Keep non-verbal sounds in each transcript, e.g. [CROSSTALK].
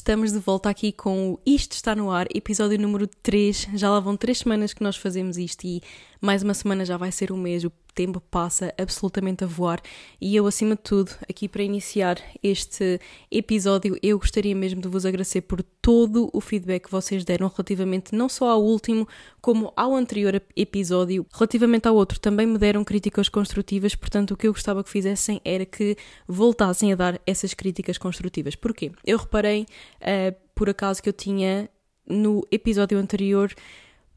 estamos de volta aqui com o Isto Está No Ar, episódio número 3. Já lá vão 3 semanas que nós fazemos isto e mais uma semana já vai ser um mês. O tempo passa absolutamente a voar e eu, acima de tudo, aqui para iniciar este episódio, eu gostaria mesmo de vos agradecer por todo o feedback que vocês deram relativamente não só ao último, como ao anterior episódio. Relativamente ao outro, também me deram críticas construtivas, portanto, o que eu gostava que fizessem era que voltassem a dar essas críticas construtivas. Porquê? Eu reparei, uh, por acaso, que eu tinha no episódio anterior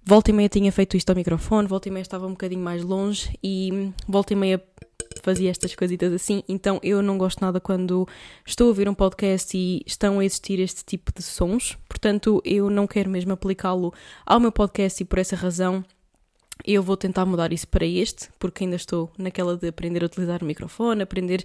volta e meia tinha feito isto ao microfone, volta e meia estava um bocadinho mais longe e volta e meia fazia estas coisitas assim, então eu não gosto nada quando estou a ouvir um podcast e estão a existir este tipo de sons, portanto eu não quero mesmo aplicá-lo ao meu podcast e por essa razão eu vou tentar mudar isso para este, porque ainda estou naquela de aprender a utilizar o microfone, aprender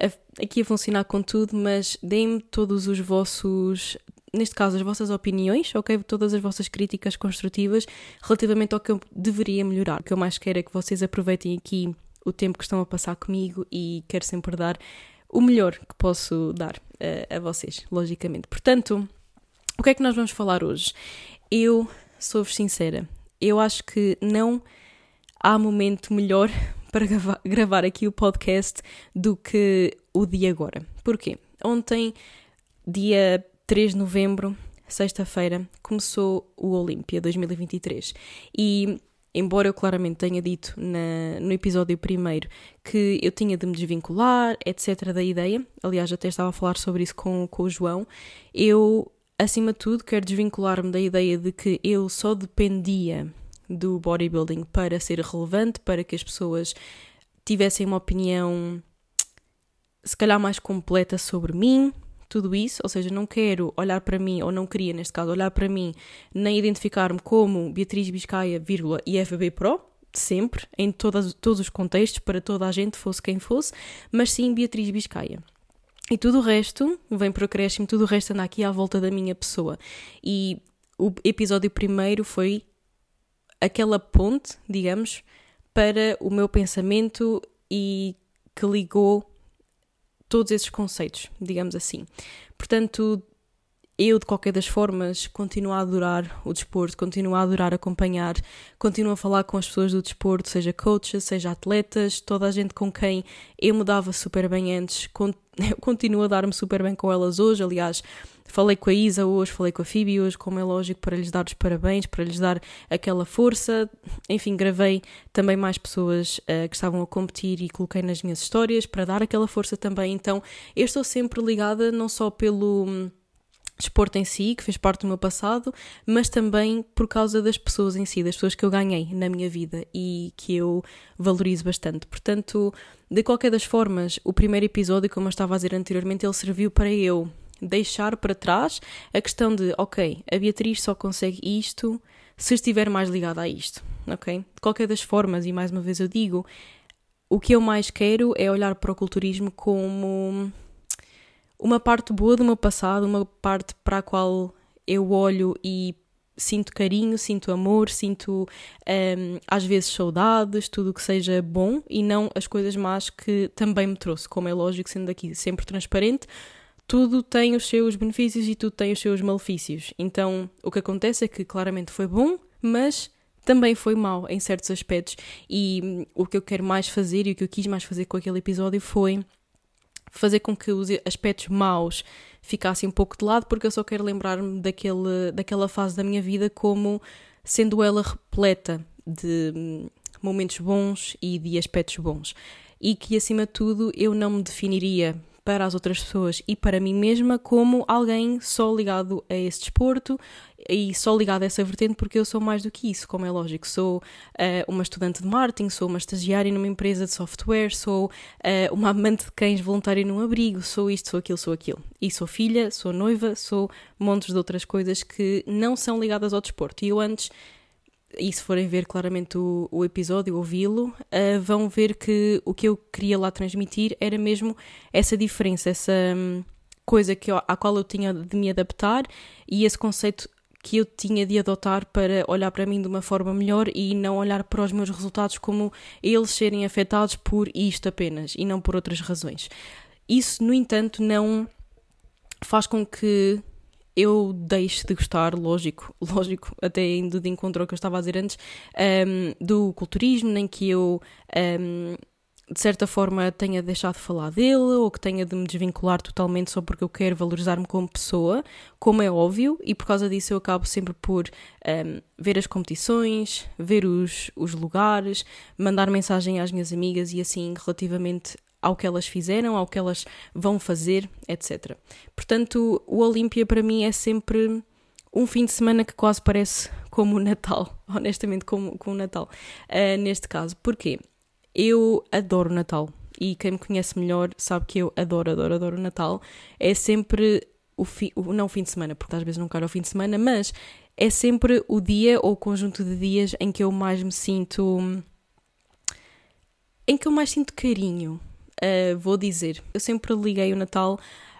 a, aqui a funcionar com tudo, mas deem-me todos os vossos neste caso, as vossas opiniões, ok? Todas as vossas críticas construtivas relativamente ao que eu deveria melhorar. O que eu mais quero é que vocês aproveitem aqui o tempo que estão a passar comigo e quero sempre dar o melhor que posso dar uh, a vocês, logicamente. Portanto, o que é que nós vamos falar hoje? Eu sou-vos sincera, eu acho que não há momento melhor [LAUGHS] para gravar, gravar aqui o podcast do que o dia agora. Porquê? Ontem, dia 3 de novembro, sexta-feira, começou o Olímpia 2023. E, embora eu claramente tenha dito na, no episódio primeiro que eu tinha de me desvincular, etc., da ideia, aliás, até estava a falar sobre isso com, com o João, eu, acima de tudo, quero desvincular-me da ideia de que eu só dependia do bodybuilding para ser relevante, para que as pessoas tivessem uma opinião se calhar mais completa sobre mim, tudo isso, ou seja, não quero olhar para mim, ou não queria neste caso olhar para mim, nem identificar-me como Beatriz Biscaia, vírgula, e FB Pro, sempre, em todas, todos os contextos, para toda a gente, fosse quem fosse, mas sim Beatriz Biscaia. E tudo o resto vem por acréscimo, tudo o resto anda aqui à volta da minha pessoa. E o episódio primeiro foi aquela ponte, digamos, para o meu pensamento e que ligou todos esses conceitos, digamos assim. Portanto, eu, de qualquer das formas, continuo a adorar o desporto, continuo a adorar acompanhar, continuo a falar com as pessoas do desporto, seja coaches, seja atletas, toda a gente com quem eu me dava super bem antes, [LAUGHS] continuo a dar-me super bem com elas hoje. Aliás, falei com a Isa hoje, falei com a Phoebe hoje, como é lógico, para lhes dar os parabéns, para lhes dar aquela força. Enfim, gravei também mais pessoas uh, que estavam a competir e coloquei nas minhas histórias para dar aquela força também. Então, eu estou sempre ligada não só pelo hum, desporto em si, que fez parte do meu passado, mas também por causa das pessoas em si, das pessoas que eu ganhei na minha vida e que eu valorizo bastante. Portanto, de qualquer das formas, o primeiro episódio, como eu estava a dizer anteriormente, ele serviu para eu deixar para trás a questão de, ok, a Beatriz só consegue isto se estiver mais ligada a isto, ok? De qualquer das formas, e mais uma vez eu digo, o que eu mais quero é olhar para o culturismo como uma parte boa do meu passado, uma parte para a qual eu olho e sinto carinho, sinto amor, sinto um, às vezes saudades, tudo o que seja bom e não as coisas más que também me trouxe, como é lógico, sendo aqui sempre transparente. Tudo tem os seus benefícios e tudo tem os seus malefícios. Então, o que acontece é que claramente foi bom, mas também foi mau em certos aspectos. E hum, o que eu quero mais fazer e o que eu quis mais fazer com aquele episódio foi fazer com que os aspectos maus ficassem um pouco de lado, porque eu só quero lembrar-me daquela fase da minha vida como sendo ela repleta de hum, momentos bons e de aspectos bons. E que, acima de tudo, eu não me definiria para as outras pessoas e para mim mesma como alguém só ligado a esse desporto e só ligado a essa vertente porque eu sou mais do que isso, como é lógico. Sou uh, uma estudante de marketing, sou uma estagiária numa empresa de software, sou uh, uma amante de cães voluntária num abrigo, sou isto, sou aquilo, sou aquilo. E sou filha, sou noiva, sou montes de outras coisas que não são ligadas ao desporto. E eu antes e se forem ver claramente o, o episódio, ouvi-lo, uh, vão ver que o que eu queria lá transmitir era mesmo essa diferença, essa um, coisa que eu, à qual eu tinha de me adaptar e esse conceito que eu tinha de adotar para olhar para mim de uma forma melhor e não olhar para os meus resultados como eles serem afetados por isto apenas e não por outras razões. Isso, no entanto, não faz com que eu deixo de gostar, lógico, [LAUGHS] lógico, até indo de encontro ao que eu estava a dizer antes, um, do culturismo, nem que eu um, de certa forma tenha deixado de falar dele ou que tenha de me desvincular totalmente só porque eu quero valorizar-me como pessoa, como é óbvio, e por causa disso eu acabo sempre por um, ver as competições, ver os, os lugares, mandar mensagem às minhas amigas e assim relativamente ao que elas fizeram, ao que elas vão fazer, etc. Portanto, o Olímpia para mim é sempre um fim de semana que quase parece como o Natal, [LAUGHS] honestamente, como, como o Natal, uh, neste caso. Porquê? Eu adoro Natal e quem me conhece melhor sabe que eu adoro, adoro, adoro o Natal. É sempre o, fi, o não o fim de semana, porque às vezes não quero o fim de semana, mas é sempre o dia ou o conjunto de dias em que eu mais me sinto. em que eu mais sinto carinho. Uh, vou dizer, eu sempre liguei o Natal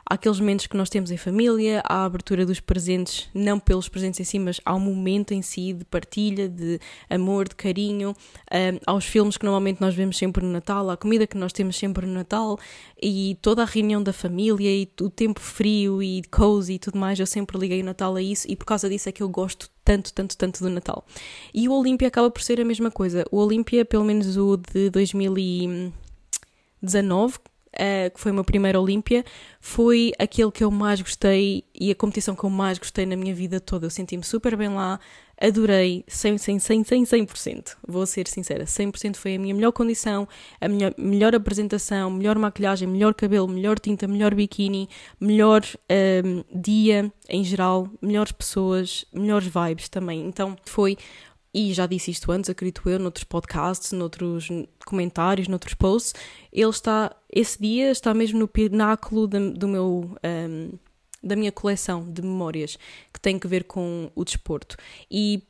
àqueles momentos que nós temos em família, à abertura dos presentes, não pelos presentes em si, mas ao momento em si de partilha, de amor, de carinho, um, aos filmes que normalmente nós vemos sempre no Natal, à comida que nós temos sempre no Natal e toda a reunião da família e o tempo frio e cozy e tudo mais, eu sempre liguei o Natal a isso e por causa disso é que eu gosto tanto, tanto, tanto do Natal. E o Olímpia acaba por ser a mesma coisa. O Olímpia, pelo menos o de 2019, uh, que foi o meu primeiro Olímpia, foi aquele que eu mais gostei e a competição que eu mais gostei na minha vida toda. Eu senti-me super bem lá, adorei 100, 100, 100, 100, 100%. Vou ser sincera, 100% foi a minha melhor condição, a minha melhor apresentação, melhor maquilhagem, melhor cabelo, melhor tinta, melhor biquíni, melhor um, dia em geral, melhores pessoas, melhores vibes também. Então foi e já disse isto antes, acredito eu, noutros podcasts, noutros comentários, noutros posts, ele está, esse dia está mesmo no pináculo de, do meu, um, da minha coleção de memórias que tem que ver com o desporto. E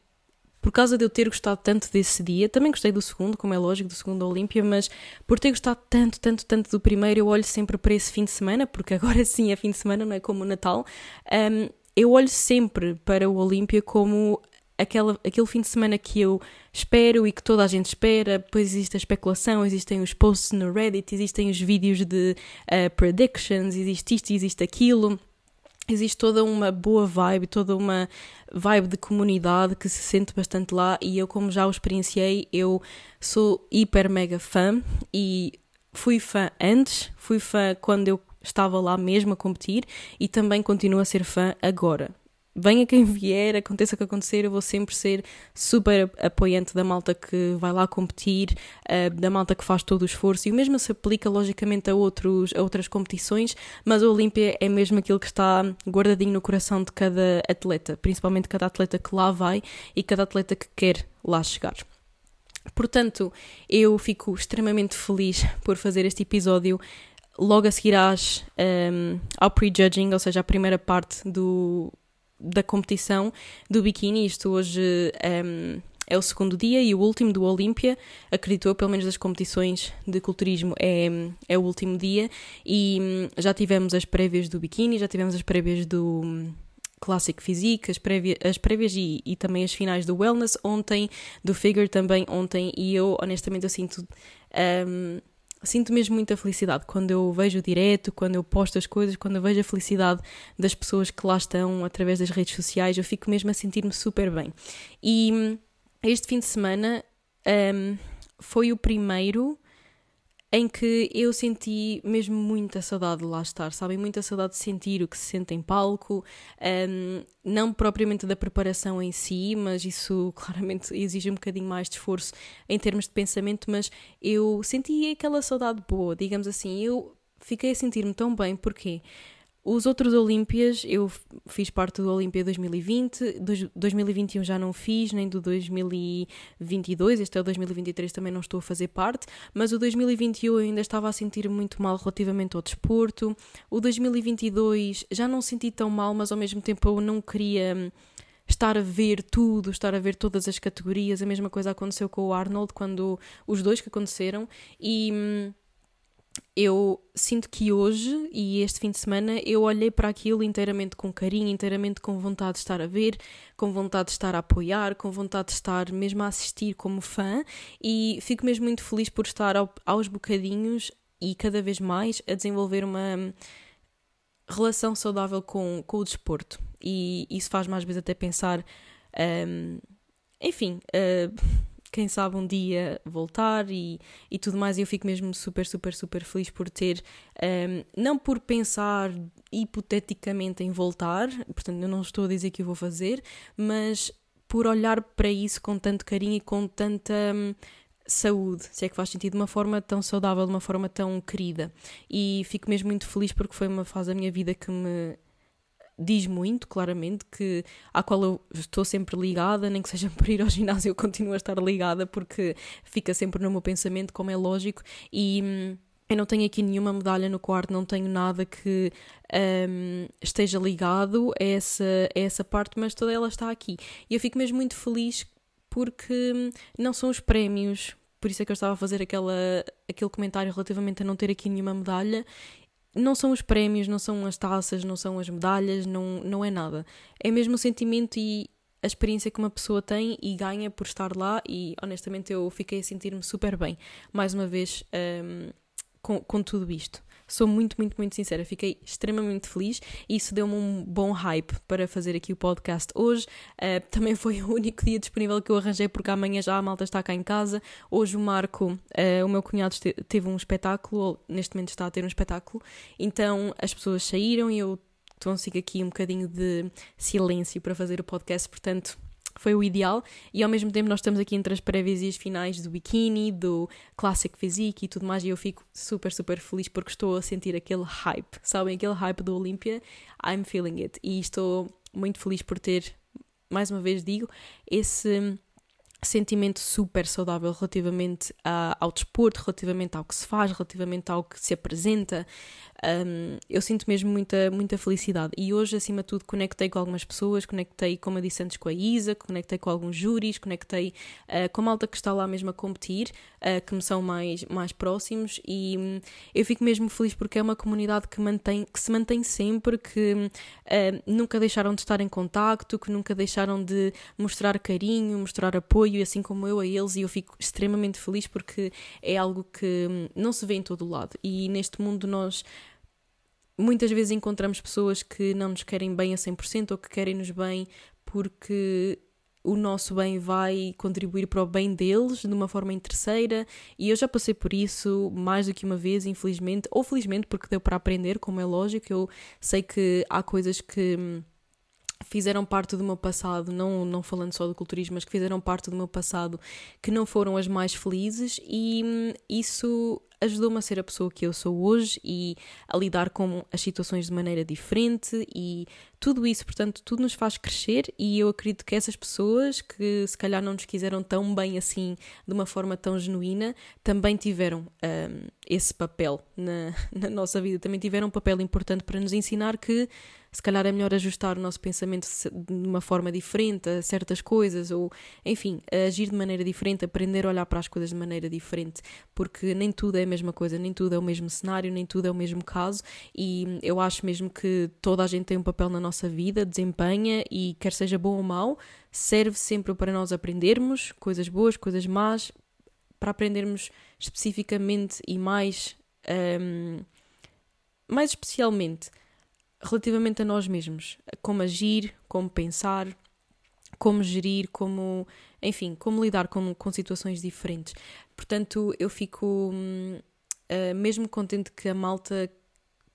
por causa de eu ter gostado tanto desse dia, também gostei do segundo, como é lógico, do segundo Olímpia, mas por ter gostado tanto, tanto, tanto do primeiro, eu olho sempre para esse fim de semana, porque agora [LAUGHS] sim é fim de semana, não é como o Natal. Um, eu olho sempre para o Olímpia como aquela, aquele fim de semana que eu espero e que toda a gente espera, depois existe a especulação, existem os posts no Reddit, existem os vídeos de uh, predictions, existe isto, existe aquilo. Existe toda uma boa vibe, toda uma vibe de comunidade que se sente bastante lá e eu, como já o experienciei, eu sou hiper mega fã e fui fã antes, fui fã quando eu estava lá mesmo a competir e também continuo a ser fã agora venha quem vier, aconteça o que acontecer, eu vou sempre ser super apoiante da malta que vai lá competir, uh, da malta que faz todo o esforço, e o mesmo se aplica logicamente a, outros, a outras competições, mas a Olímpia é mesmo aquilo que está guardadinho no coração de cada atleta, principalmente cada atleta que lá vai e cada atleta que quer lá chegar. Portanto, eu fico extremamente feliz por fazer este episódio logo a seguir às, um, ehm, ao prejudging, ou seja, a primeira parte do, da competição do biquíni. Isto hoje um, ehm, é o segundo dia e o último do Olímpia. Acreditou, pelo menos das competições de culturismo, é, é o último dia. E um, já tivemos as prévias do biquíni, já tivemos as prévias do. Um, Classic Physique, as, prévia, as prévias e, e, também as finais do Wellness ontem, do Figure também ontem, e eu honestamente eu sinto um, sinto mesmo muita felicidade quando eu vejo o direto, quando eu posto as coisas, quando eu vejo a felicidade das pessoas que lá estão através das redes sociais, eu fico mesmo a sentir-me super bem. E hum, este fim de semana um, foi o primeiro em que eu senti mesmo muita saudade de lá estar, sabem? Muita saudade de sentir o que se sente em palco, um, não propriamente da preparação em si, mas isso [LAUGHS] claramente exige um bocadinho mais de esforço em termos de pensamento, mas eu senti aquela saudade boa, digamos assim, eu fiquei a sentir-me tão bem, porque os outros Olímpias, eu fiz parte do Olímpia 2020, 2021 já não fiz, nem do 2022, este é o 2023 também não estou a fazer parte, mas o 2021 eu ainda estava a sentir muito mal relativamente ao desporto. O 2022 já não senti tão mal, mas ao mesmo tempo eu não queria hum, estar a ver tudo, estar a ver todas as categorias. A mesma coisa aconteceu com o Arnold, quando os dois que aconteceram, e hum, eu sinto que hoje e este fim de semana eu olhei para aquilo inteiramente com carinho, inteiramente com vontade de estar a ver, com vontade de estar a apoiar, com vontade de estar mesmo a assistir como fã e fico mesmo muito feliz por estar ao, aos bocadinhos e cada vez mais a desenvolver uma relação saudável com, com o desporto. e isso faz mais vezes até pensar, um, enfim, uh, quem sabe um dia voltar e, e tudo mais. E eu fico mesmo super, super, super feliz por ter, um, não por pensar hipoteticamente em voltar, portanto, eu não estou a dizer que eu vou fazer, mas por olhar para isso com tanto carinho e com tanta. Um, saúde, se é que faz sentido, de uma forma tão saudável, de uma forma tão querida. E fico mesmo muito feliz porque foi uma fase da minha vida que me diz muito, claramente, que à qual eu estou sempre ligada, nem que seja [LAUGHS] por ir ao ginásio, eu continuo a estar ligada porque fica sempre no meu pensamento, como é lógico, e hum, eu não tenho aqui nenhuma medalha no quarto, não tenho nada que um, esteja ligado a essa, a essa parte, mas toda ela está aqui. E eu fico mesmo muito feliz porque hum, não são os prémios, por isso é que eu estava a fazer aquela, aquele comentário relativamente a não ter aqui nenhuma medalha não são os prémios, não são as taças, não são as medalhas, não, não é nada. É mesmo o sentimento e a experiência que uma pessoa tem e ganha por estar lá e honestamente eu fiquei a sentir-me super bem, mais uma vez, um, com, com tudo isto. Sou muito, muito, muito sincera, fiquei extremamente feliz e isso deu-me um bom hype para fazer aqui o podcast hoje. Uh, também foi o único dia disponível que eu arranjei, porque amanhã já a malta está cá em casa. Hoje o Marco, uh, o meu cunhado, teve um espetáculo, ou neste momento está a ter um espetáculo, então as pessoas saíram e eu consigo aqui um bocadinho de silêncio para fazer o podcast, portanto foi o ideal. E ao mesmo tempo nós estamos aqui entre as prévias as finais do bikini, do Classic Physique e tudo mais. E eu fico super, super feliz porque estou a sentir aquele hype, sabem? Aquele hype do Olympia, I'm feeling it. E estou muito feliz por ter, mais uma vez digo, esse sentimento super saudável relativamente ao desporto, relativamente ao que se faz, relativamente ao que se apresenta, um, eu sinto mesmo muita, muita felicidade. E hoje, acima de tudo, conectei com algumas pessoas, conectei, como eu disse antes, com a Isa, conectei com alguns júris, conectei uh, com a malta que está lá mesmo a competir, uh, que me são mais, mais próximos, e um, eu fico mesmo feliz porque é uma comunidade que, mantém, que se mantém sempre, que uh, nunca deixaram de estar em contacto, que nunca deixaram de mostrar carinho, mostrar apoio, assim como eu a eles, e eu fico extremamente feliz porque é algo que um, não se vê em todo o lado. E neste mundo nós muitas vezes encontramos pessoas que não nos querem bem a 100% ou que querem-nos bem porque o nosso bem vai contribuir para o bem deles de uma forma interesseira. E eu já passei por isso mais do que uma vez, infelizmente, ou felizmente porque deu para aprender, como é lógico, eu sei que há coisas que fizeram parte do meu passado, não, não falando só do culturismo, mas que fizeram parte do meu passado que não foram as mais felizes e hum, isso ajudou-me a ser a pessoa que eu sou hoje e a lidar com as situações de maneira diferente e tudo isso, portanto, tudo nos faz crescer e eu acredito que essas pessoas que se calhar não nos quiseram tão bem assim, de uma forma tão genuína, também tiveram um, esse papel na, [LAUGHS] na nossa vida, também tiveram um papel importante para nos ensinar que se calhar é melhor ajustar o nosso pensamento de uma forma diferente a certas coisas, ou enfim, agir de maneira diferente, aprender a olhar para as coisas de maneira diferente, porque nem tudo é mesma coisa, nem tudo é o mesmo cenário, nem tudo é o mesmo caso, e eu acho mesmo que toda a gente tem um papel na nossa vida, desempenha, e quer seja bom ou mau, serve sempre para nós aprendermos coisas boas, coisas más, para aprendermos especificamente e mais. Um, mais especialmente relativamente a nós mesmos, como agir, como pensar, como gerir, como, enfim, como lidar com, com situações diferentes. Portanto, eu fico uh, mesmo contente que a malta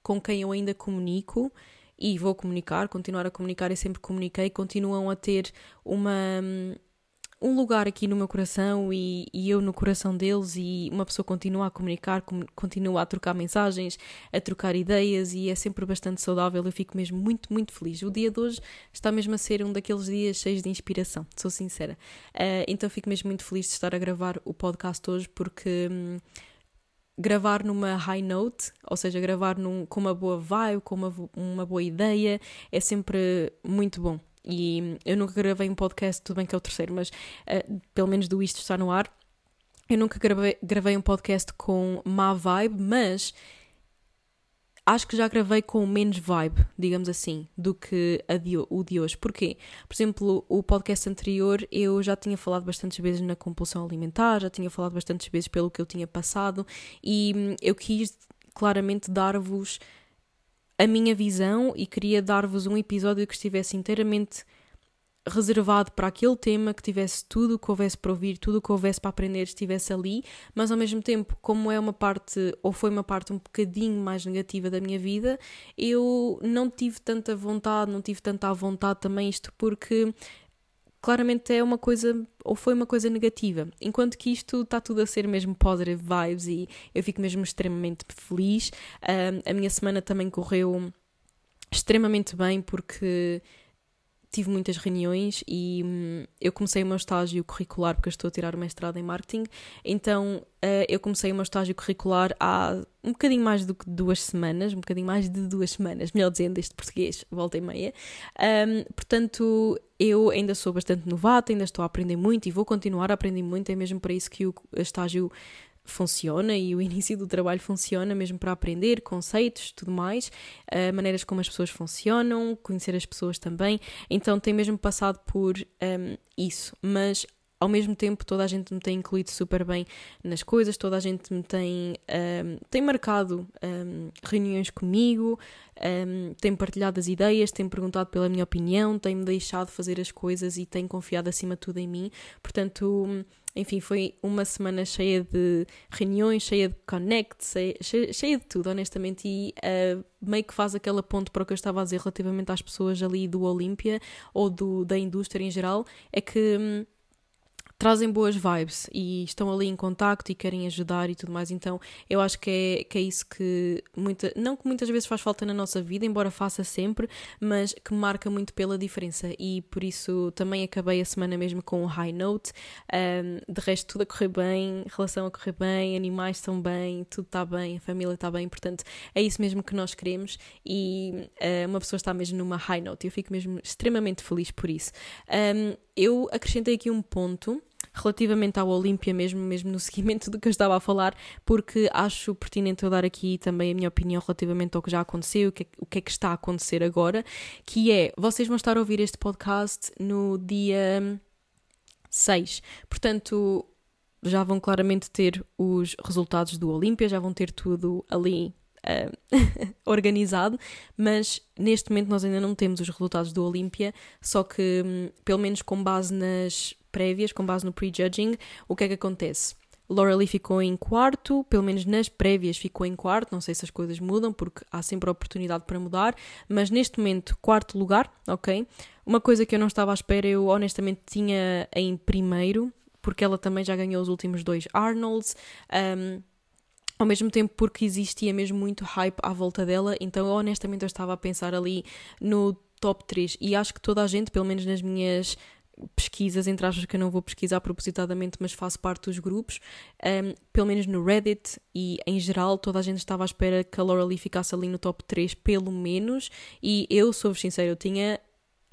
com quem eu ainda comunico e vou comunicar, continuar a comunicar e sempre comuniquei, continuam a ter uma. Um, um lugar aqui no meu coração e, e, eu no coração deles e uma pessoa continua a comunicar, continua a trocar mensagens, a trocar ideias e é sempre bastante saudável. Eu fico mesmo muito, muito feliz. O dia de hoje está mesmo a ser um daqueles dias cheios de inspiração, sou sincera. Uh, então fico mesmo muito feliz de estar a gravar o podcast hoje porque. Hum, gravar numa high note, ou seja, gravar num, com uma boa vibe, com uma, uma boa ideia, é sempre muito bom. E eu nunca gravei um podcast, tudo bem que é o terceiro, mas uh, pelo menos do Isto está no ar. Eu nunca gravei, gravei um podcast com má vibe, mas acho que já gravei com menos vibe, digamos assim, do que de, o de hoje. Porquê? Por exemplo, o podcast anterior eu já tinha falado bastantes vezes na compulsão alimentar, já tinha falado bastantes vezes pelo que eu tinha passado e hum, eu quis claramente dar-vos a minha visão e queria dar-vos um episódio que estivesse inteiramente reservado para aquele tema, que tivesse tudo o que houvesse para ouvir, tudo o que houvesse para aprender estivesse ali, mas ao mesmo tempo, como é uma parte, ou foi uma parte um bocadinho mais negativa da minha vida, eu não tive tanta vontade, não tive tanta vontade também isto, porque claramente é uma coisa, ou foi uma coisa negativa. Enquanto que isto está tudo a ser mesmo positive vibes e eu fico mesmo extremamente feliz. Um, a minha semana também correu extremamente bem porque tive muitas reuniões e hum, eu comecei o meu estágio curricular porque eu estou a tirar o mestrado em marketing. Então uh, eu comecei o meu estágio curricular há um bocadinho mais do que duas semanas, um bocadinho mais de duas semanas, melhor dizendo, este português, volta e meia. Um, portanto, eu ainda sou bastante novata, ainda estou a aprender muito e vou continuar a aprender muito, é mesmo para isso que o estágio funciona e o [LAUGHS] início do trabalho funciona mesmo para aprender conceitos, tudo mais, uh, maneiras como as pessoas funcionam, conhecer as pessoas também. Então tem mesmo passado por um, isso, mas ao mesmo tempo toda a gente me tem incluído super bem nas coisas, toda a gente me tem, um, tem marcado um, reuniões comigo, um, tem partilhado as ideias, tem perguntado pela minha opinião, tem-me deixado fazer as coisas e tem confiado acima de tudo em mim. Portanto, enfim, foi uma semana cheia de reuniões, cheia de connect, cheia, cheia de tudo, honestamente, e uh, meio que faz aquela ponto para o que eu estava a dizer relativamente às pessoas ali do Olímpia ou do, da indústria em geral, é que hum, trazem boas vibes e estão ali em contacto e querem ajudar e tudo mais. Então eu acho que é, que é isso que muita, não que muitas vezes faz falta na nossa vida, embora faça sempre, mas que marca muito pela diferença. E por isso também acabei a semana mesmo com um high note. Um, de resto, tudo a correr bem, relação a correr bem, animais estão bem, tudo está bem, a família está bem. Portanto, é isso mesmo que nós queremos e uh, uma pessoa está mesmo numa high note. Eu fico mesmo extremamente feliz por isso. Um, eu acrescentei aqui um ponto relativamente ao Olímpia mesmo, mesmo no [LAUGHS] seguimento do que eu estava a falar, porque acho pertinente eu dar aqui também a minha opinião relativamente ao que já aconteceu, o que, é, o que é que está a acontecer agora, que é, vocês vão estar a ouvir este podcast no dia 6, portanto já vão claramente ter os resultados do Olímpia, já vão ter tudo ali uh, [LAUGHS] organizado, mas neste momento nós ainda não temos os resultados do Olímpia, só que, um, pelo menos com base nas prévias, com base no prejudging, o que é que acontece? Laura Lee ficou em quarto, pelo menos nas prévias ficou em quarto, não sei se as coisas mudam, porque há sempre oportunidade para mudar, mas neste momento, quarto lugar, ok? Uma coisa que eu não estava à espera, eu honestamente tinha em primeiro, porque ela também já ganhou os últimos dois Arnolds, um, ao mesmo tempo porque existia mesmo muito hype à volta dela, então honestamente eu estava a pensar ali no top 3 e acho que toda a gente, pelo menos nas minhas pesquisas, entre aspas, que eu não vou pesquisar propositadamente, mas faço parte dos grupos, um, pelo menos no Reddit e em geral, toda a gente estava à espera que a Laura Lee ficasse ali no top 3, pelo menos, e eu, sou-vos sincero, eu tinha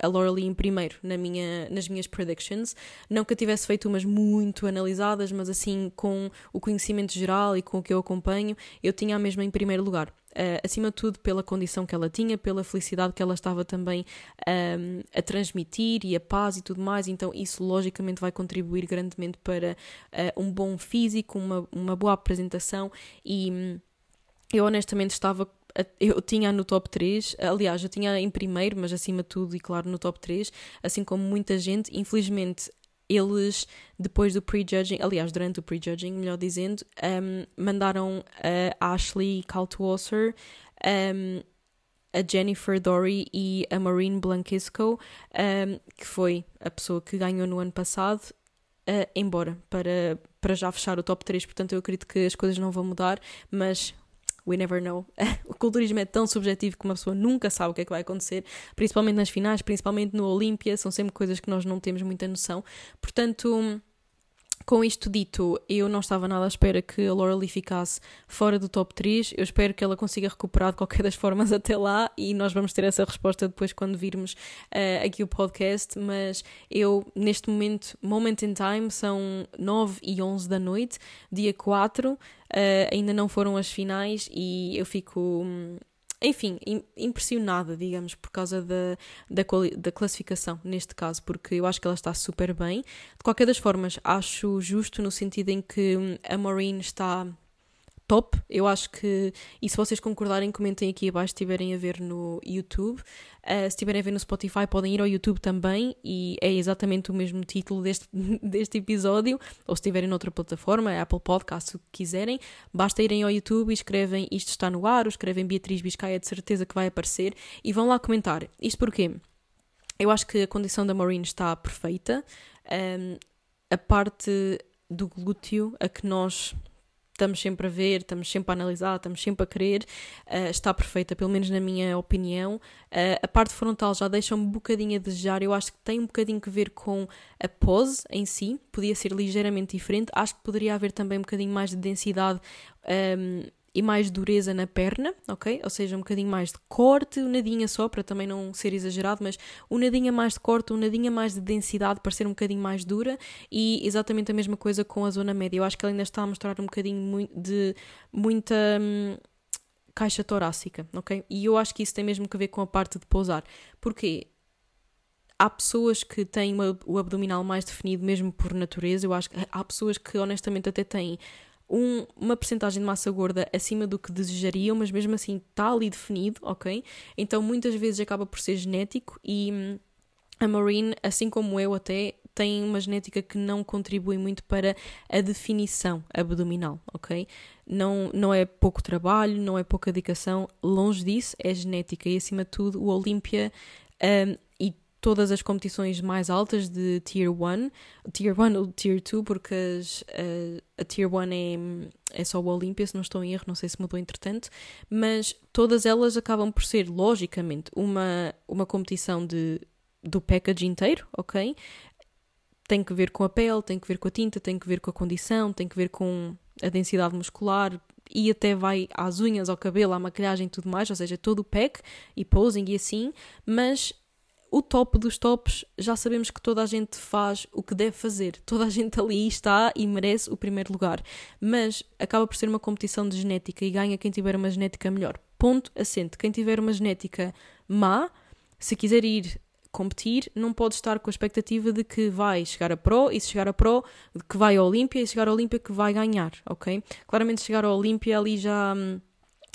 a Laura Lee em primeiro na minha, nas minhas predictions. Não que eu tivesse feito umas muito analisadas, mas assim, com o conhecimento geral e com o que eu acompanho, eu tinha a mesma em primeiro lugar. Uh, acima de tudo, pela condição que ela tinha, pela felicidade que ela estava também um, a transmitir e a paz e tudo mais, então isso logicamente vai contribuir grandemente para uh, um bom físico, uma, uma boa apresentação. E hum, eu honestamente estava eu tinha no top 3, aliás, eu tinha em primeiro, mas acima de tudo, e claro, no top 3, assim como muita gente, infelizmente. Eles, depois do prejudging, aliás, durante o prejudging, melhor dizendo, um, mandaram a Ashley Kaltwasser, um, a Jennifer Dory e a Maureen Blankisco, um, que foi a pessoa que ganhou no ano passado, uh, embora para, para já fechar o top 3. Portanto, eu acredito que as coisas não vão mudar, mas we never know. [LAUGHS] o culturismo é tão subjetivo que uma pessoa nunca sabe o que é que vai acontecer, principalmente nas finais, principalmente no Olímpia, são sempre coisas que nós não temos muita noção. Portanto, com isto dito, eu não estava nada à espera que a Laura Lee ficasse fora do top 3. Eu espero que ela consiga recuperar de qualquer das formas até lá e nós vamos ter essa resposta depois quando virmos uh, aqui o podcast. Mas eu, neste momento, moment in time, são 9 e 11 da noite, dia 4. Uh, eh, ainda não foram as finais e eu fico. Enfim, impressionada, digamos, por causa da, da, da, classificação, neste caso, porque eu acho que ela está super bem. De qualquer das formas, acho justo no sentido em que hum, a Maureen está top. Eu acho que, e se vocês concordarem, comentem aqui abaixo se estiverem a ver no YouTube. Uh, se estiverem a ver no Spotify, podem ir ao YouTube também e é exatamente o mesmo título deste, [LAUGHS] deste episódio. Ou se estiverem noutra plataforma, Apple Podcast, o que quiserem, basta irem ao YouTube e escrevem Isto está no ar, ou escrevem Beatriz Biscaia, de certeza que vai aparecer, e vão lá comentar. Isto porquê? Eu acho que a condição da Maureen está perfeita. Um, a parte do glúteo, a que nós estamos sempre a ver, estamos sempre a analisar, estamos sempre a querer, uh, está perfeita, pelo menos na minha opinião. Uh, a parte frontal já deixa um bocadinho a desejar, eu acho que tem um bocadinho que ver com a pose em si, podia ser ligeiramente diferente, acho que poderia haver também um bocadinho mais de densidade. Um, e mais dureza na perna, ok? Ou seja, um bocadinho mais de corte, um nadinha só, para também não ser exagerado, mas um nadinha mais de corte, um nadinha mais de densidade, para ser um bocadinho mais dura, e exatamente a mesma coisa com a zona média. Eu acho que ela ainda está a mostrar um bocadinho de muita hum, caixa torácica, ok? E eu acho que isso tem mesmo que ver com a parte de pousar. Porquê? há pessoas que têm o abdominal mais definido mesmo por natureza. Eu acho que há pessoas que honestamente até têm um, uma percentagem de massa gorda acima do que desejariam, mas mesmo assim está ali definido, ok? Então muitas vezes acaba por ser genético e hum, a Maureen, assim como eu até, tem uma genética que não contribui muito para a definição abdominal, ok? Não, não é pouco trabalho, não é pouca dedicação, longe disso, é genética e acima de tudo o Olímpia um, todas as competições mais altas de Tier 1, Tier 1 ou Tier 2, porque as, a, a Tier 1 é, é só o Olympia, se não estou em erro, não sei se mudou entretanto, mas todas elas acabam por ser, logicamente, uma, uma competição de, do package inteiro, ok? Tem que ver com a pele, tem que ver com a tinta, tem que ver com a condição, tem que ver com a densidade muscular, e até vai às unhas, ao cabelo, à maquilhagem e tudo mais, ou seja, todo o pack e posing e assim, mas o top dos tops, já sabemos que toda a gente faz o que deve fazer. Toda a gente ali está e merece o primeiro lugar. Mas acaba por ser uma competição de genética e ganha quem tiver uma genética melhor. Ponto assente. Quem tiver uma genética má, se quiser ir competir, não pode estar com a expectativa de que vai chegar a Pro e se chegar a Pro, que vai ao Olímpia e se chegar ao Olímpia que vai ganhar, ok? Claramente chegar ao Olímpia ali já hum,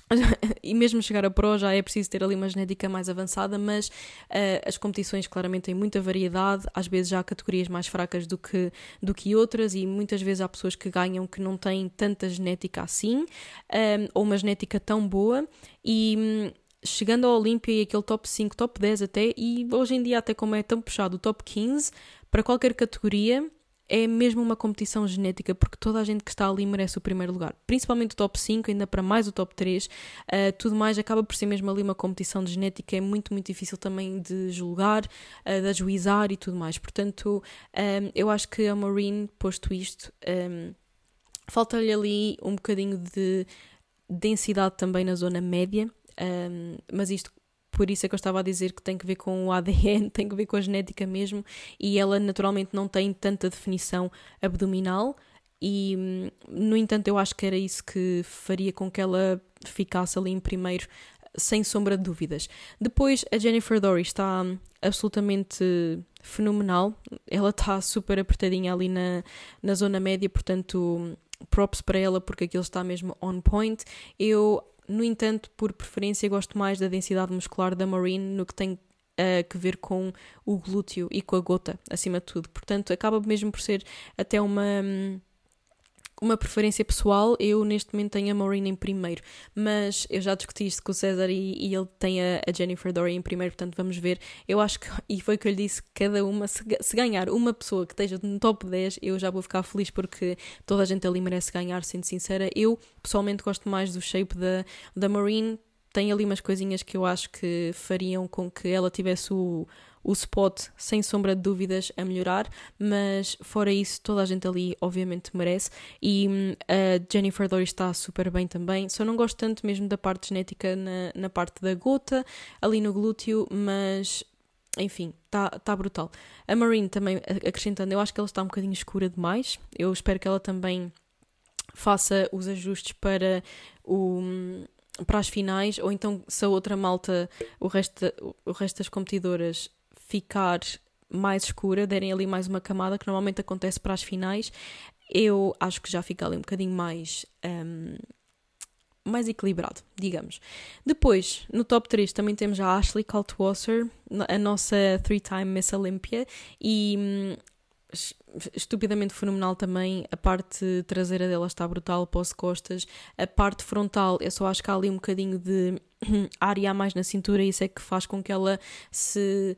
[LAUGHS] e mesmo chegar a Pro já é preciso ter ali uma genética mais avançada, mas uh, as competições claramente têm muita variedade, às vezes já há categorias mais fracas do que, do que outras e muitas vezes há pessoas que ganham que não têm tanta genética assim, um, eh, ou uma genética tão boa. E hum, chegando ao Olímpia e aquele top 5, top 10 até, e hoje em dia até como é tão puxado o top 15, para qualquer categoria é mesmo uma competição genética, porque toda a gente que está ali merece o primeiro lugar. Principalmente o top 5, ainda para mais o top 3. Uh, eh, tudo mais acaba por ser mesmo ali uma competição de genética, é muito, muito difícil também de julgar, uh, de ajuizar e tudo mais. Portanto, um, eh, eu acho que a Maureen, posto isto, um, falta-lhe ali um bocadinho de densidade também na zona média. Um, mas isto por isso é que eu estava a dizer que tem que ver com o ADN, [LAUGHS] tem que ver com a genética mesmo, e ela naturalmente não tem tanta definição abdominal, e no entanto eu acho que era isso que faria com que ela ficasse ali em primeiro, sem sombra de dúvidas. Depois a Jennifer Dory está absolutamente fenomenal, ela está super apertadinha ali na, na zona média, portanto props para ela porque aquilo está mesmo on point. Eu no entanto, por preferência, gosto mais da densidade muscular da Marine no que tem uh, que ver com o glúteo e com a gota, acima de tudo. Portanto, acaba mesmo por ser até uma. Hum, uma preferência pessoal, eu neste momento tenho a Maureen em primeiro, mas eu já discuti isto com o César e, e ele tem a, a, Jennifer Dory em primeiro, portanto vamos ver. Eu acho que, e foi o que eu lhe disse, cada uma, se, se, ganhar uma pessoa que esteja no top 10, eu já vou ficar feliz porque toda a gente ali merece ganhar, sendo sincera. Eu pessoalmente gosto mais do shape da, da Maureen, tem ali umas coisinhas que eu acho que fariam com que ela tivesse o o spot, sem sombra de dúvidas, a melhorar, mas fora isso, toda a gente ali, obviamente, merece. E hum, a Jennifer Dory está super bem também. Só não gosto tanto mesmo da parte genética na, na parte da gota, ali no glúteo, mas enfim, está tá brutal. A Marine também, acrescentando, eu acho que ela está um bocadinho escura demais. Eu espero que ela também faça os ajustes para o hum, para as finais, ou então se a outra malta, o resto, o resto das competidoras ficar mais escura, derem ali mais uma camada, que normalmente acontece para as finais, eu acho que já fica ali um bocadinho mais um, mais equilibrado, digamos. Depois, no top 3 também temos a Ashley Kaltwasser, a nossa three-time Miss Olympia, e hum, estupidamente fenomenal também. A parte traseira dela está brutal, pós-costas. A parte frontal, eu só acho que há ali um bocadinho de área a mais na cintura e isso é que faz com que ela se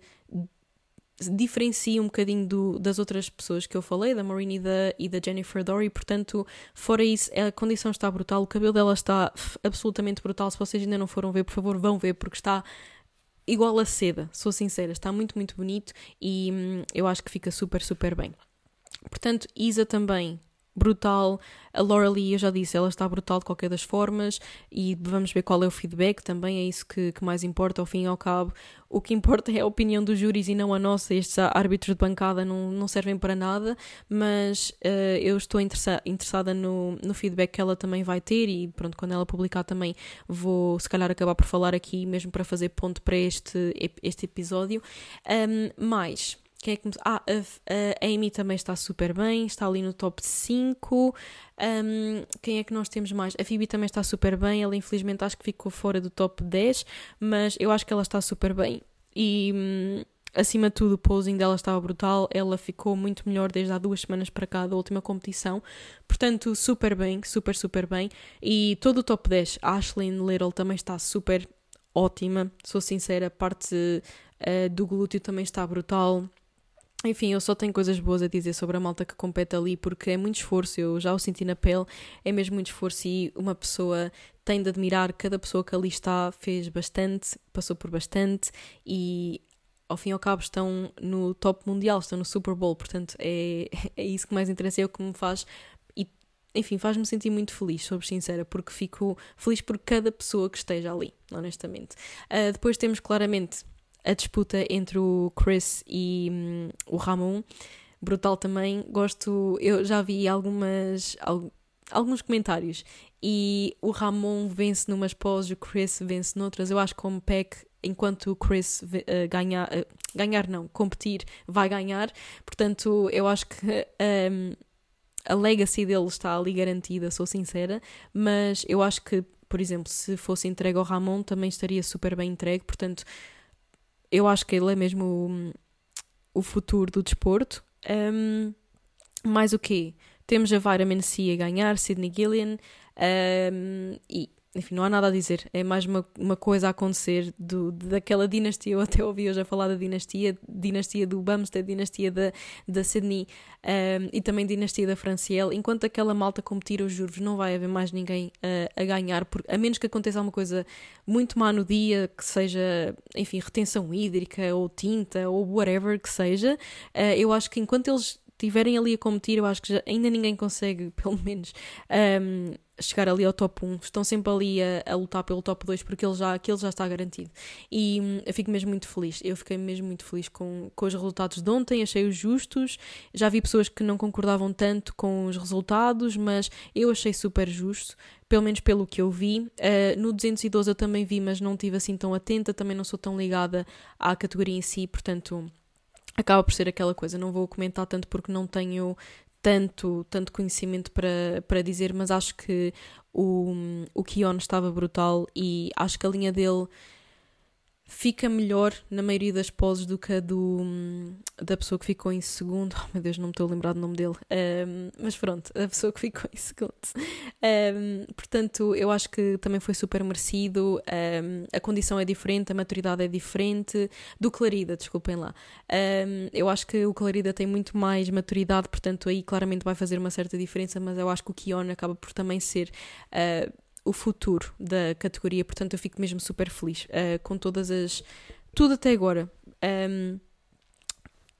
diferencia um bocadinho do, das outras pessoas que eu falei, da Maureen e da, e da Jennifer Dory, portanto, fora isso, a condição está brutal, o cabelo dela está absolutamente brutal. Se vocês ainda não foram ver, por favor, vão ver, porque está igual a seda, sou sincera, está muito, muito bonito e hum, eu acho que fica super, super bem. Portanto, Isa também brutal. A Laura Lee, eu já disse, ela está brutal de qualquer das formas e vamos ver qual é o feedback também, é isso que, que mais importa ao fim e ao cabo. O que importa [LAUGHS] é a opinião dos júris e não a nossa. Estes árbitros de bancada não, não servem para nada, mas uh, eu estou interessa interessada no, no feedback que ela também vai ter e pronto, quando ela publicar também vou se calhar acabar por falar aqui mesmo para fazer ponto para este, este episódio. Um, mais quem é que Ah, a, a, Amy também está super bem, está ali no top 5. Um, quem é que nós temos mais? A Phoebe também está super bem, ela infelizmente acho que ficou fora do top 10, mas eu acho que ela está super bem. E hum, acima de tudo, o posing dela estava brutal, ela ficou muito melhor desde há duas semanas para cá da última competição. Portanto, super bem, super, super bem. E todo o top 10, Ashley Little também está super ótima, sou sincera, a parte uh, do glúteo também está brutal. Enfim, eu só tenho coisas boas a dizer sobre a malta que compete ali porque é muito esforço, eu já o senti na pele, é mesmo muito esforço e uma pessoa tem de admirar cada pessoa que ali está, fez bastante, passou por bastante e ao fim e ao cabo estão no top mundial, estão no Super Bowl, portanto é, [LAUGHS] é isso que mais interessa, é o que me faz e enfim, faz-me sentir muito feliz, sou sincera, porque fico feliz por cada pessoa que esteja ali, honestamente. Uh, depois temos claramente a disputa entre o Chris e hum, o Ramon. Brutal também. Gosto, eu já vi algumas, alguns comentários e o Ramon vence numas poses, o Chris vence noutras. Eu acho que como pack, enquanto o Chris uh, ganhar, uh, ganhar não, competir, vai ganhar. Portanto, eu acho que um, a legacy dele está ali garantida, sou sincera, mas eu acho que, por exemplo, se fosse entregue ao Ramon, também estaria super bem entregue. Portanto, eu acho que ele é mesmo o, o futuro do desporto. Um, mais o quê? Temos a Vitamin C a ganhar, Sidney Gillian, um, e enfim, não há nada a dizer. É mais uma, uma coisa a acontecer do, daquela dinastia. Eu até ouvi hoje a falar da dinastia, dinastia do Bumstead, dinastia da, da Sydney um, e também dinastia da Franciel. Enquanto aquela malta competir os juros, não vai haver mais ninguém uh, a ganhar, por, a menos que aconteça alguma coisa muito má no dia, que seja, enfim, retenção hídrica ou tinta ou whatever que seja. Uh, eu acho que enquanto eles estiverem ali a competir, eu acho que já, ainda ninguém consegue, [LAUGHS] pelo menos, um, chegar ali ao top 1. Estão sempre ali a, a, lutar pelo top 2 porque ele já, aquele já está garantido. E hum, eu fico mesmo muito feliz. Eu fiquei mesmo muito feliz com, com os resultados de ontem, achei-os justos. Já vi pessoas que não concordavam tanto com os resultados, mas eu achei super justo. Pelo menos pelo que eu vi. Uh, no 212 eu também vi, mas não estive assim tão atenta. Também não sou tão ligada à categoria em si, portanto acaba por ser aquela coisa. Não vou comentar tanto porque não tenho tanto, tanto conhecimento para, para dizer, mas acho que o, o Kion estava brutal e acho que a linha dele fica melhor na maioria das poses do que a do, da pessoa que ficou em segundo. [LAUGHS] Oh meu Deus, não me estou a lembrar do nome dele. Um, mas pronto, a pessoa que ficou em segundo. Um, portanto, eu acho que também foi super merecido. Um, a condição é diferente, a maturidade é diferente. Do Clarida, desculpem lá. eu acho que o Clarida tem muito mais maturidade, portanto, aí claramente vai fazer uma certa diferença, mas eu acho que o Kion acaba por também ser. Uh, o futuro da categoria, portanto eu fico mesmo super feliz uh, com todas as. tudo até agora. Um,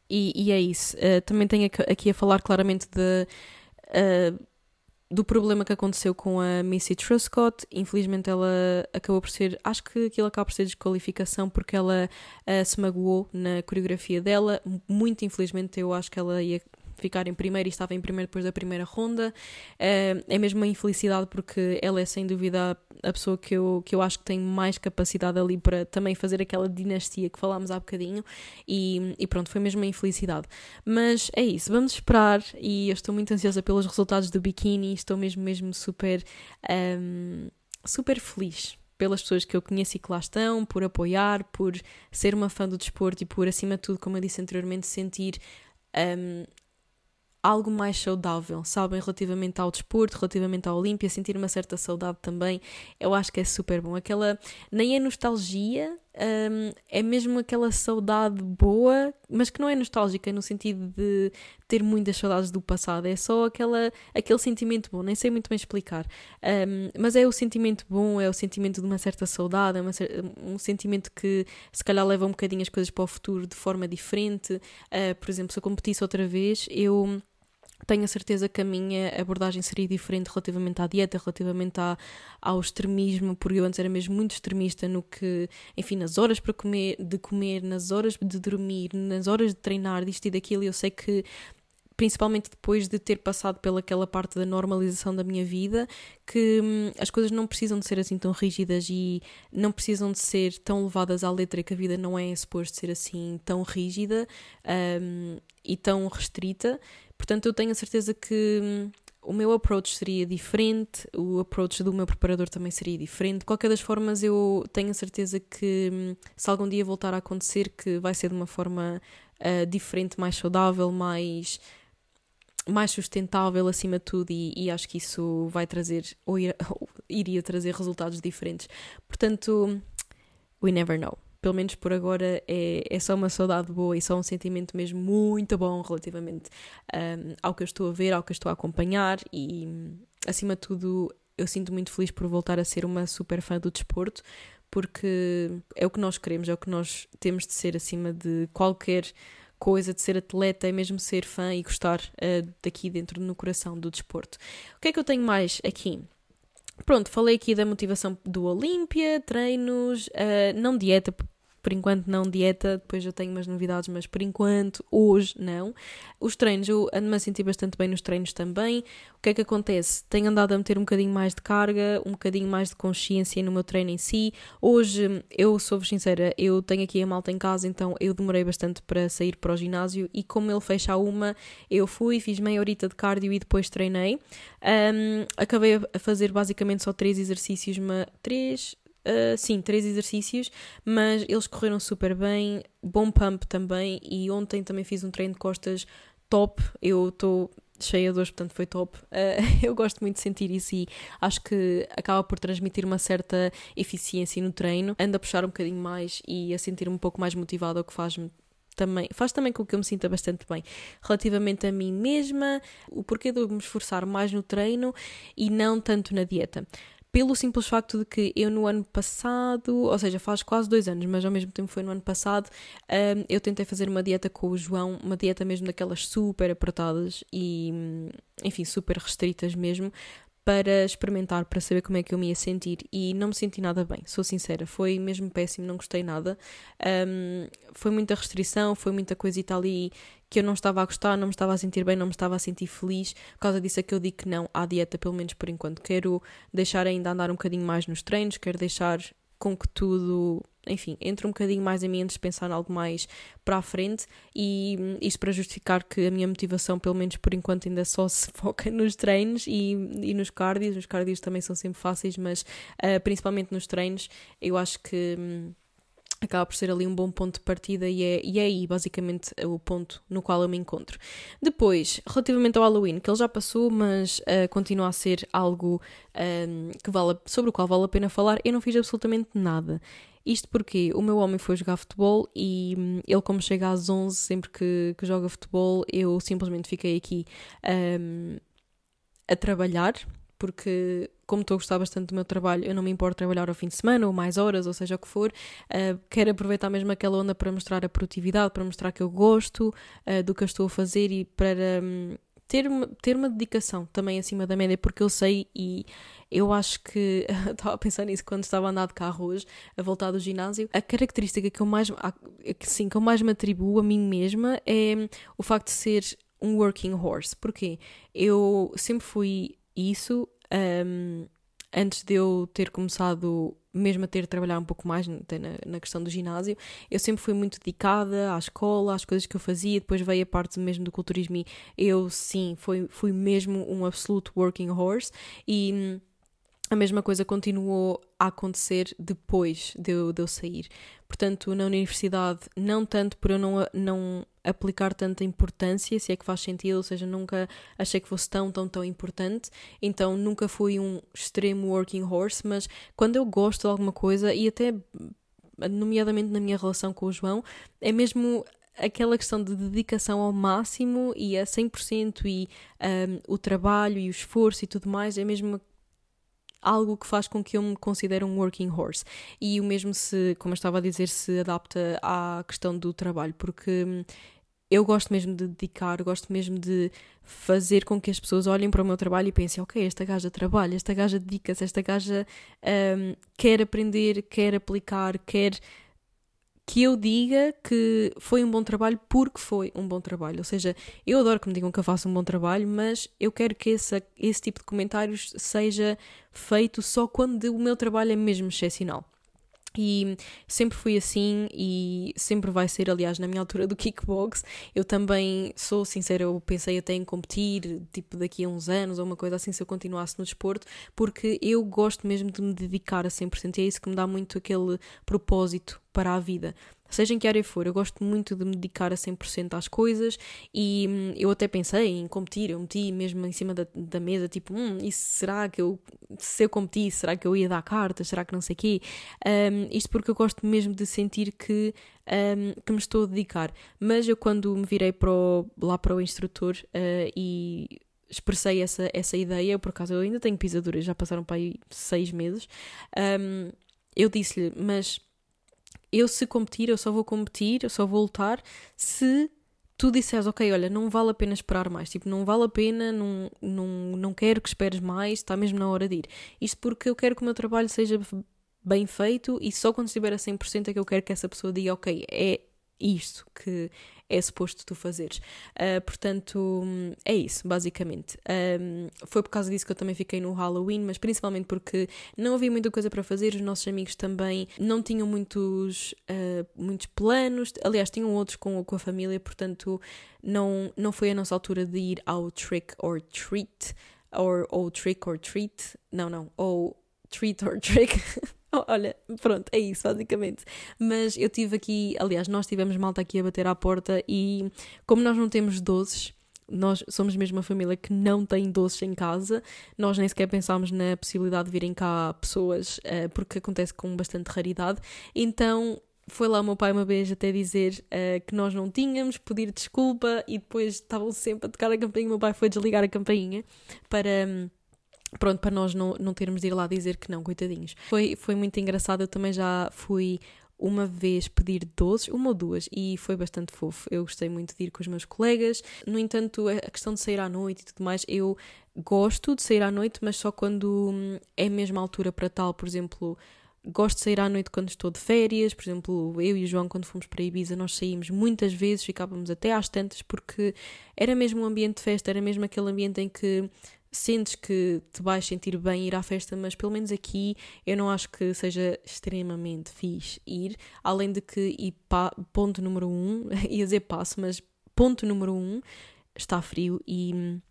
e, e, é isso. Uh, também tenho aqui a falar claramente de, uh, do problema que aconteceu com a Missy Truscott. Infelizmente ela acabou por ser. Acho que aquilo acaba por ser desqualificação porque ela se magoou na coreografia dela. Muito infelizmente eu acho que ela ia ficar em primeiro e estava em primeiro depois da primeira ronda. Uh, é mesmo uma infelicidade porque ela é sem dúvida a pessoa que eu, que eu acho que tem mais capacidade ali para também fazer aquela dinastia que falámos há bocadinho e, e pronto, foi mesmo uma infelicidade. Mas é isso, vamos esperar e eu estou muito ansiosa pelos resultados do biquíni, estou mesmo, mesmo super. Um, ehm, super feliz pelas pessoas que eu conheço e que lá estão, por apoiar, por ser uma fã do desporto e por, acima de tudo, como eu disse anteriormente, sentir um, algo mais saudável, sabem, relativamente ao desporto, relativamente à Olímpia, sentir uma certa saudade também, eu acho que é super bom. Aquela, nem é nostalgia, um, é mesmo aquela saudade boa, mas que não é nostálgica no sentido de ter muitas saudades do passado, é só aquela, aquele sentimento bom, nem sei muito bem explicar, um, mas é o sentimento bom, é o sentimento de uma certa saudade, é uma, um sentimento que se calhar leva um bocadinho as coisas para o futuro de forma diferente. Uh, por exemplo, se eu competisse outra vez, eu tenho a certeza que a minha abordagem seria diferente relativamente à dieta, relativamente à, ao extremismo, porque eu antes era mesmo muito extremista no que, enfim, nas horas para comer, de comer, nas horas de dormir, nas horas de treinar, disto e daquilo, eu sei que principalmente depois de ter passado pelaquela parte da normalização da minha vida, que hum, as coisas não precisam de ser assim tão rígidas e não precisam de ser tão levadas à letra, que a vida não é suposto ser assim tão rígida um, e tão restrita. Portanto, eu tenho a certeza que hum, o meu approach seria diferente, o approach do meu preparador também seria diferente. De qualquer das formas, eu tenho a certeza que hum, se algum dia voltar a acontecer, que vai ser de uma forma uh, diferente, mais saudável, mais mais sustentável acima de tudo e, e acho que isso vai trazer ou, ir, [LAUGHS] ou iria trazer resultados diferentes. Portanto, we never know pelo menos por agora, é, é só uma saudade boa e só um sentimento mesmo muito bom relativamente um, ao que eu estou a ver, ao que eu estou a acompanhar e, acima de tudo, eu sinto muito feliz por voltar a ser uma super fã do desporto, porque é o que nós queremos, é o que nós temos de ser acima de qualquer coisa, de ser atleta, é mesmo ser fã e gostar uh, daqui dentro no coração do desporto. O que é que eu tenho mais aqui? Pronto, falei aqui da motivação do Olímpia, treinos, uh, não dieta, por enquanto não dieta, depois eu tenho umas novidades, mas por enquanto, hoje não. Os treinos, eu ando-me a sentir bastante bem nos treinos também. O que é que acontece? Tenho andado a meter um bocadinho mais de carga, um bocadinho mais de consciência no meu treino em si. Hoje, eu sou-vos sincera, eu tenho aqui a malta em casa, então eu demorei bastante para sair para o ginásio e como ele fecha a uma, eu fui, fiz meia horita de cardio e depois treinei. Um, acabei a fazer basicamente só três exercícios, uma, três, Uh, sim, três exercícios, mas eles correram super bem, bom pump também, e ontem também fiz um treino de costas top. Eu estou cheia de hoje, portanto foi top. Uh, [LAUGHS] eu gosto muito de sentir isso e acho que acaba por transmitir uma certa eficiência no treino. Ando a puxar um bocadinho mais e a sentir-me um pouco mais motivada, o que faz-me também, faz também com que eu me sinta bastante bem relativamente a mim mesma, o porquê de eu me esforçar mais no treino e não tanto na dieta pelo simples facto de que eu no ano passado, ou seja, faz quase dois anos, mas ao mesmo tempo foi no ano passado, um, eu tentei fazer uma dieta com o João, uma dieta mesmo daquelas super apertadas e, enfim, super restritas mesmo, para experimentar, para saber como é que eu me ia sentir e não me senti nada bem, sou sincera, foi mesmo péssimo, não gostei nada. Um, foi muita restrição, foi muita coisita ali que eu não estava a gostar, não me estava a sentir bem, não me estava a sentir feliz. Por causa disso é que eu digo que não à dieta, pelo menos por enquanto. Quero deixar ainda andar um bocadinho mais nos treinos, quero deixar com que tudo, enfim, entre um bocadinho mais antes de pensar em algo mais para a frente e hum, isto para justificar que a minha motivação, pelo menos por enquanto, ainda só [LAUGHS] se foca nos treinos e, e nos cardios. Os cardios também são sempre fáceis, mas uh, principalmente nos treinos, eu acho que. Hum, acaba por ser ali um bom ponto de partida e é, e é aí basicamente o ponto no qual eu me encontro. Depois, relativamente ao Halloween, que ele já passou, mas uh, continua a ser algo um, que vale, sobre o qual vale a pena falar, eu não fiz absolutamente nada. Isto porque o meu homem foi jogar futebol e um, ele, como chega às 11, sempre que, que joga futebol, eu simplesmente fiquei aqui um, a trabalhar, porque como estou a gostar bastante do meu trabalho, eu não me importo trabalhar ao fim de semana ou mais horas, ou seja o que for. Uh, quero aproveitar mesmo aquela onda para mostrar a produtividade, para mostrar que eu gosto uh, do que eu estou a fazer e para um, ter, uma, ter uma dedicação também acima da média, porque eu sei e eu acho que [LAUGHS] estava a pensar nisso quando estava a andar de carro hoje, a voltar do ginásio. A característica que eu mais, que, sim, que eu mais me atribuo a mim mesma é o facto de ser um working horse. Porquê? Eu sempre fui isso um, antes de eu ter começado mesmo a ter de trabalhar um pouco mais na, na, questão do ginásio, eu sempre fui muito dedicada à escola, às coisas que eu fazia, depois veio a parte mesmo do culturismo e eu sim, fui, fui mesmo um absolute working horse e a mesma coisa continuou a acontecer depois de eu, de eu sair. Portanto, na universidade, não tanto por eu não, não aplicar tanta importância, se é que faz sentido, ou seja, nunca achei que fosse tão, tão, tão importante, então nunca fui um extremo working horse, mas quando eu gosto de alguma coisa, e até nomeadamente na minha relação com o João, é mesmo aquela questão de dedicação ao máximo e a 100% e um, o trabalho e o esforço e tudo mais, é mesmo algo que faz com que eu me considere um working horse. E o mesmo se, como eu estava a dizer, se adapta à questão do trabalho, porque hum, eu gosto mesmo de dedicar, gosto mesmo de fazer com que as pessoas olhem para o meu trabalho e pensem: ok, esta gaja trabalha, esta gaja dedica-se, esta gaja um, quer aprender, quer aplicar, quer que eu diga que foi um bom trabalho porque foi um bom trabalho. Ou seja, eu adoro que me digam que eu faço um bom trabalho, mas eu quero que esse, esse tipo de comentários seja feito só quando o meu trabalho é mesmo excepcional. E sempre fui assim e sempre vai ser, aliás, na minha altura do kickbox. Eu também sou sincera, eu pensei até em competir, tipo daqui a uns anos ou uma coisa assim, se eu continuasse no desporto, porque eu gosto mesmo de me dedicar a 100% e é isso que me dá muito aquele propósito para a vida. Seja em que área for, eu gosto muito de me dedicar a 100% às coisas e hum, eu até pensei em competir, eu meti mesmo em cima da, da mesa, tipo, hum, isso será que eu, se eu competisse, será que eu ia dar cartas, será que não sei o quê? Um, isto porque eu gosto mesmo de sentir que, um, que me estou a dedicar. Mas eu quando me virei para o, lá para o instrutor uh, e expressei essa, essa ideia, por acaso eu ainda tenho pisaduras, já passaram para aí seis meses, um, eu disse-lhe, mas eu se competir, eu só vou competir, eu só vou lutar se tu disseres, ok, olha, não vale a pena esperar mais, tipo, não vale a pena, não, não, não quero que esperes mais, está mesmo na hora de ir. Isto porque eu quero que o meu trabalho seja bem feito e só quando estiver a 100% é que eu quero que essa pessoa diga, ok, é isto que é suposto tu fazeres. Uh, portanto, é isso, basicamente. Um, foi por causa disso que eu também fiquei no Halloween, mas principalmente porque não havia muita coisa para fazer, os nossos amigos também não tinham muitos, uh, muitos planos, aliás, tinham outros com, com a família, portanto, não, não foi a nossa altura de ir ao trick or treat, ou trick or treat, não, não, ou treat or trick. [LAUGHS] [LAUGHS] Olha, pronto, é isso, basicamente. Mas eu tive aqui, aliás, nós tivemos malta aqui a bater à porta e como nós não temos doces, nós somos mesmo uma família que não tem doces em casa, nós nem sequer pensámos na possibilidade de virem cá pessoas, uh, porque acontece com bastante raridade. Então foi lá o meu pai uma vez até dizer uh, que nós não tínhamos, pedir desculpa e depois estavam sempre a tocar a campainha. O meu pai foi desligar a campainha para. Um, pronto, para nós não, não termos de ir lá dizer que não, coitadinhos. Foi, foi muito engraçado, eu também já fui uma vez pedir doces, uma ou duas, e foi bastante fofo. Eu gostei muito de ir com os meus colegas. No entanto, a questão de sair à noite e tudo mais, eu gosto de sair à noite, mas só quando hum, é a mesma altura para tal. Por exemplo, gosto de sair à noite quando estou de férias. Por exemplo, eu e o João, quando fomos para Ibiza, nós saímos muitas vezes, ficávamos até às tantas, porque era mesmo um ambiente de festa, era mesmo aquele ambiente em que sentes que te vais sentir bem ir à festa, mas pelo menos aqui eu não acho que seja extremamente fixe ir, além de que, e ponto número um, [LAUGHS] ia dizer passo, mas ponto número um, está frio e hum,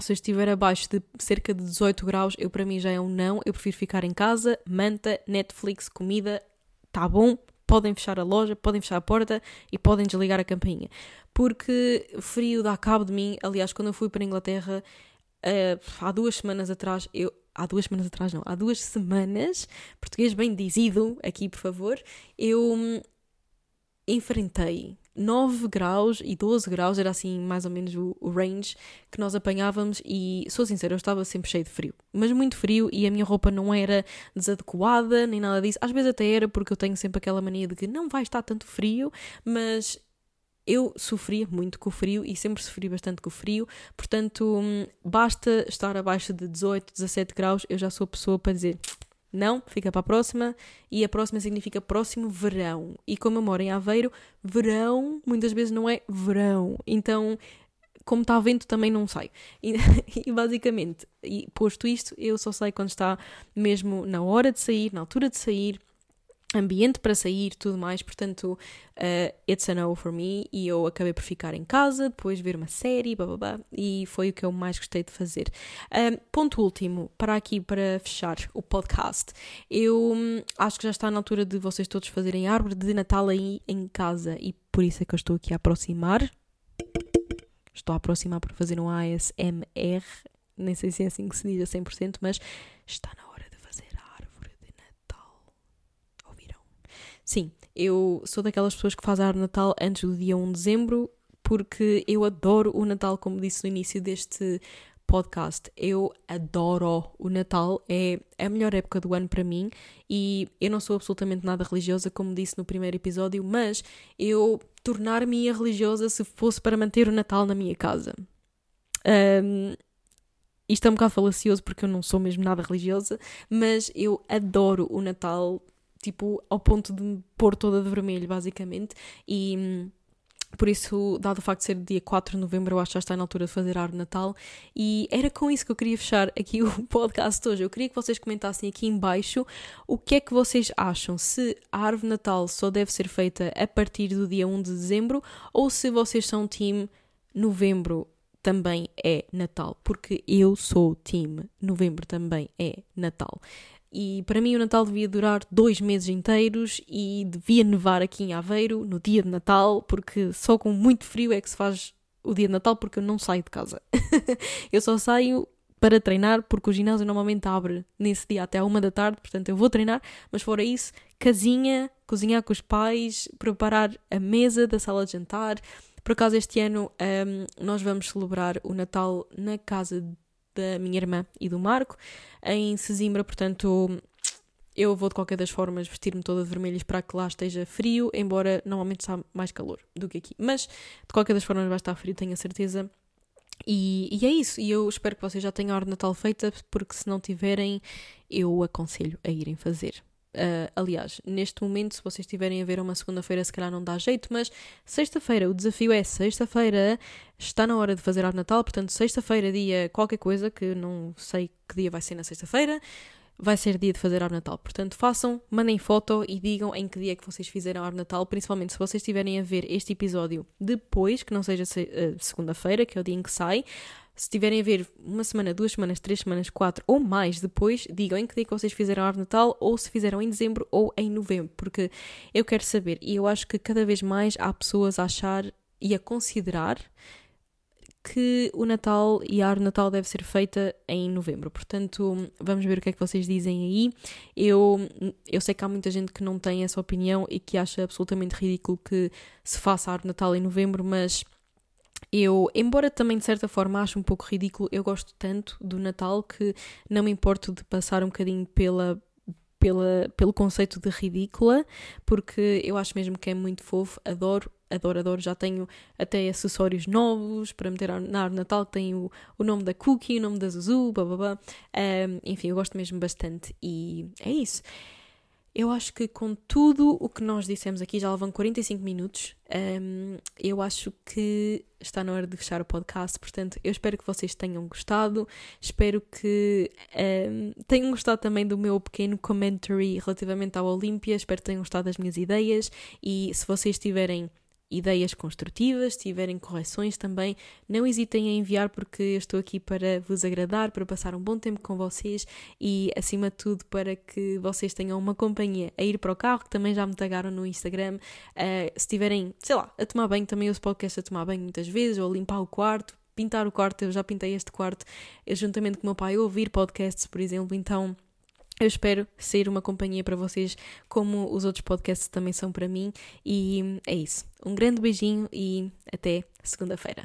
se eu estiver abaixo de cerca de 18 graus, eu para mim já é um não, eu prefiro ficar em casa, manta, Netflix, comida, tá bom, podem fechar a loja, podem fechar a porta e podem desligar a campainha. Porque frio dá cabo de mim. Aliás, quando eu fui para a Inglaterra, Uh, há duas semanas atrás, eu. Há duas semanas atrás, não, há duas semanas, português bem dizido aqui, por favor, eu hum, enfrentei 9 graus e 12 graus, era assim mais ou menos o, o, range que nós apanhávamos e sou sincera, eu estava sempre cheio de frio, mas muito frio e a minha roupa não era desadequada nem nada disso, às vezes até era porque eu tenho sempre aquela mania de que não vai estar tanto frio, mas eu sofria muito com o frio e sempre sofri bastante com o frio, portanto, hum, basta estar abaixo de 18, 17 graus, eu já sou a pessoa para dizer não, fica para a próxima. E a próxima significa próximo verão. E como eu moro em Aveiro, verão muitas vezes não é verão. Então, como está vento, também não sai. E, [LAUGHS] e, basicamente, e posto isto, eu só sei quando está mesmo na hora de sair, na altura de sair, ambiente para sair tudo mais, portanto, uh, it's a no for me e eu acabei por ficar em casa, depois ver uma série, blá, e foi o que eu mais gostei de fazer. Um, ponto último, para aqui, para fechar o podcast, eu hum, acho que já está na altura de vocês todos fazerem árvore de Natal aí em casa e por isso é que eu estou aqui a aproximar. Estou a aproximar para fazer um ASMR, nem sei se é assim que se diz a 100%, mas está na Sim, eu sou daquelas pessoas que fazem a árvore Natal antes do dia 1 de dezembro, porque eu adoro o Natal, como disse no início deste podcast. Eu adoro o Natal, é a melhor época do ano para mim e eu não sou absolutamente nada religiosa, como disse no primeiro episódio, mas eu tornar-me religiosa se fosse para manter o Natal na minha casa. Um, isto é um bocado falacioso porque eu não sou mesmo nada religiosa, mas eu adoro o Natal tipo, ao ponto de me pôr toda de vermelho, basicamente. E hum, por isso, dado o facto de ser dia 4 de novembro, eu acho que já está na altura de fazer árvore de Natal. E era com isso que eu queria fechar aqui [LAUGHS] o podcast hoje. Eu queria que vocês comentassem aqui embaixo o que é que vocês acham. Se a árvore de Natal só deve ser feita a partir do dia 1 de dezembro ou se vocês são time novembro também é Natal. Porque eu sou time novembro também é Natal. E para mim o Natal devia durar dois meses inteiros e devia nevar aqui em Aveiro no dia de Natal, porque só com muito frio é que se faz o dia de Natal, porque eu não saio de casa. [LAUGHS] eu só saio para treinar, porque o ginásio normalmente abre nesse dia até à uma da tarde, portanto eu vou treinar, mas fora isso, casinha, cozinhar com os pais, preparar a mesa da sala de jantar. Por acaso este ano um, nós vamos celebrar o Natal na casa da minha irmã e do Marco em Sesimbra, portanto eu vou de qualquer das formas vestir-me toda de vermelho para que lá esteja frio, embora normalmente está mais calor do que aqui. Mas de qualquer das formas vai estar frio, tenho a certeza. E, e é isso, e eu espero que vocês já tenham a hora de Natal feita, porque se não tiverem, eu aconselho a irem fazer. Uh, aliás, neste momento, se vocês estiverem a ver uma segunda-feira, se calhar não dá jeito, mas sexta-feira, o desafio é sexta-feira, está na hora de fazer árvore Natal, portanto, sexta-feira, dia qualquer coisa, que não sei que dia vai ser na sexta-feira, vai ser dia de fazer árvore Natal. Portanto, façam, mandem foto e digam em que dia é que vocês fizeram árvore Natal, principalmente se vocês estiverem a ver este episódio depois, que não seja uh, segunda-feira, que é o dia em que sai. Se estiverem a ver uma semana, duas semanas, três semanas, quatro ou mais depois, digam em que dia que vocês fizeram a árvore Natal ou se fizeram em dezembro ou em novembro, porque eu quero saber e eu acho que cada vez mais há pessoas a achar e a considerar que o Natal e a árvore Natal deve ser feita em novembro. Portanto, vamos ver o que é que vocês dizem aí. Eu, eu sei que há muita gente que não tem essa opinião e que acha absolutamente ridículo que se faça a árvore Natal em novembro, mas eu, embora também de certa forma ache um pouco ridículo, eu gosto tanto do Natal que não me importo de passar um bocadinho pela, pela, pelo conceito de ridícula, porque eu acho mesmo que é muito fofo, adoro, adoro, adoro. Já tenho até acessórios novos para meter na árvore Natal, tem o, o nome da Cookie, o nome da Zuzu, blá blá blá. Um, enfim, eu gosto mesmo bastante e é isso. Eu acho que com tudo o que nós dissemos aqui, já vão 45 minutos, um, eu acho que está na hora de fechar o podcast. Portanto, eu espero que vocês tenham gostado, espero que um, tenham gostado também do meu pequeno commentary relativamente ao Olímpia, espero que tenham gostado das minhas ideias. E se vocês tiverem ideias construtivas, se tiverem correções também, não hesitem em enviar porque eu estou aqui para vos agradar, para passar um bom tempo com vocês e, acima de tudo, para que vocês tenham uma companhia a ir para o carro, que também já me tagaram no Instagram. Uh, se estiverem, sei lá, a tomar banho, também uso podcast a tomar banho muitas vezes, ou a limpar o quarto, pintar o quarto, eu já pintei este quarto, eu, juntamente com o meu pai, ouvir podcasts, por exemplo, então eu espero ser uma companhia para vocês, como os outros podcasts também são para mim. E é isso. Um grande beijinho e até segunda-feira.